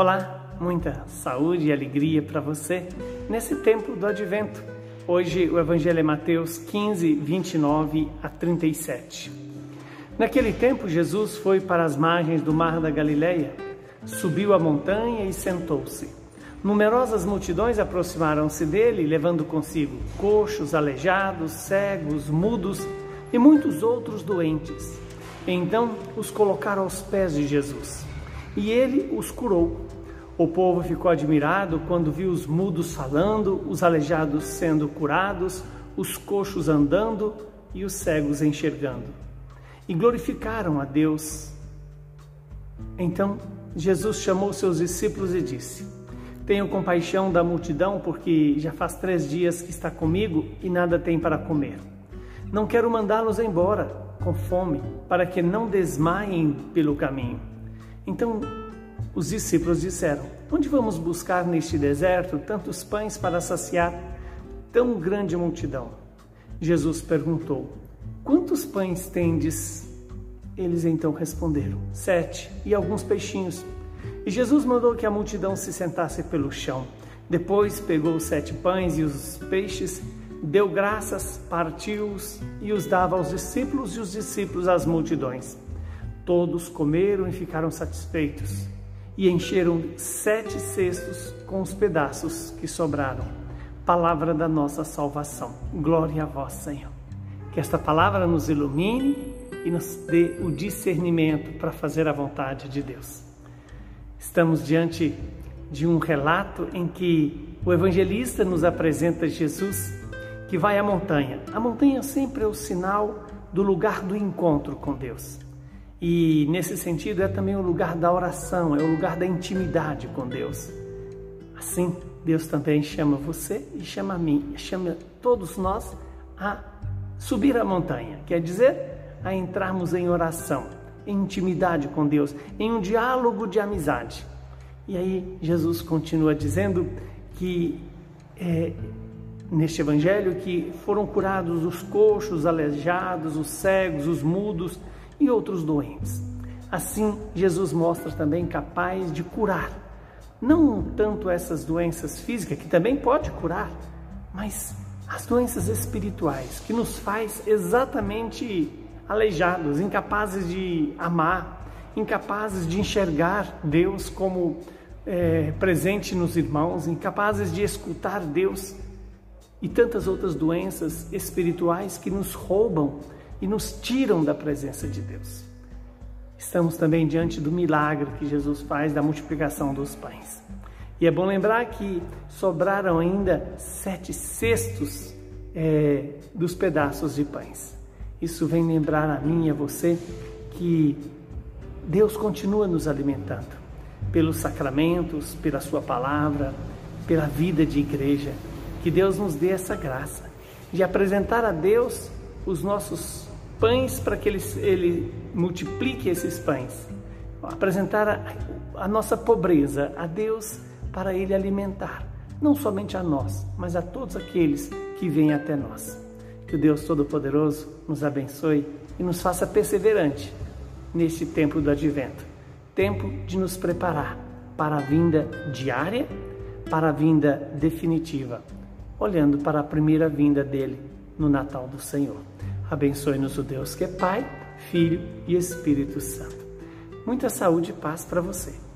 Olá, muita saúde e alegria para você nesse tempo do advento. Hoje o Evangelho é Mateus 15, 29 a 37. Naquele tempo, Jesus foi para as margens do mar da Galileia, subiu a montanha e sentou-se. Numerosas multidões aproximaram-se dele, levando consigo coxos, aleijados, cegos, mudos e muitos outros doentes. Então os colocaram aos pés de Jesus e ele os curou. O povo ficou admirado quando viu os mudos falando, os aleijados sendo curados, os coxos andando e os cegos enxergando. E glorificaram a Deus. Então Jesus chamou seus discípulos e disse: Tenho compaixão da multidão, porque já faz três dias que está comigo e nada tem para comer. Não quero mandá-los embora com fome, para que não desmaiem pelo caminho. Então os discípulos disseram: Onde vamos buscar neste deserto tantos pães para saciar tão grande multidão? Jesus perguntou: Quantos pães tendes? Eles então responderam: Sete e alguns peixinhos. E Jesus mandou que a multidão se sentasse pelo chão. Depois pegou os sete pães e os peixes, deu graças, partiu-os e os dava aos discípulos e os discípulos às multidões. Todos comeram e ficaram satisfeitos e encheram sete cestos com os pedaços que sobraram. Palavra da nossa salvação. Glória a vós, Senhor. Que esta palavra nos ilumine e nos dê o discernimento para fazer a vontade de Deus. Estamos diante de um relato em que o evangelista nos apresenta Jesus que vai à montanha. A montanha sempre é o sinal do lugar do encontro com Deus. E nesse sentido é também o lugar da oração, é o lugar da intimidade com Deus. Assim, Deus também chama você e chama a mim, chama todos nós a subir a montanha, quer dizer, a entrarmos em oração, em intimidade com Deus, em um diálogo de amizade. E aí Jesus continua dizendo que é, neste evangelho que foram curados os coxos, os aleijados, os cegos, os mudos e outros doentes. Assim, Jesus mostra também capaz de curar, não tanto essas doenças físicas, que também pode curar, mas as doenças espirituais, que nos faz exatamente aleijados, incapazes de amar, incapazes de enxergar Deus como é, presente nos irmãos, incapazes de escutar Deus e tantas outras doenças espirituais que nos roubam e nos tiram da presença de Deus. Estamos também diante do milagre que Jesus faz da multiplicação dos pães. E é bom lembrar que sobraram ainda sete cestos é, dos pedaços de pães. Isso vem lembrar a mim e a você que Deus continua nos alimentando pelos sacramentos, pela Sua palavra, pela vida de igreja. Que Deus nos dê essa graça de apresentar a Deus os nossos pães para que ele, ele multiplique esses pães. Apresentar a, a nossa pobreza a Deus para Ele alimentar, não somente a nós, mas a todos aqueles que vêm até nós. Que o Deus Todo-Poderoso nos abençoe e nos faça perseverante neste tempo do advento tempo de nos preparar para a vinda diária, para a vinda definitiva, olhando para a primeira vinda dele no Natal do Senhor. Abençoe-nos o Deus que é Pai, Filho e Espírito Santo. Muita saúde e paz para você.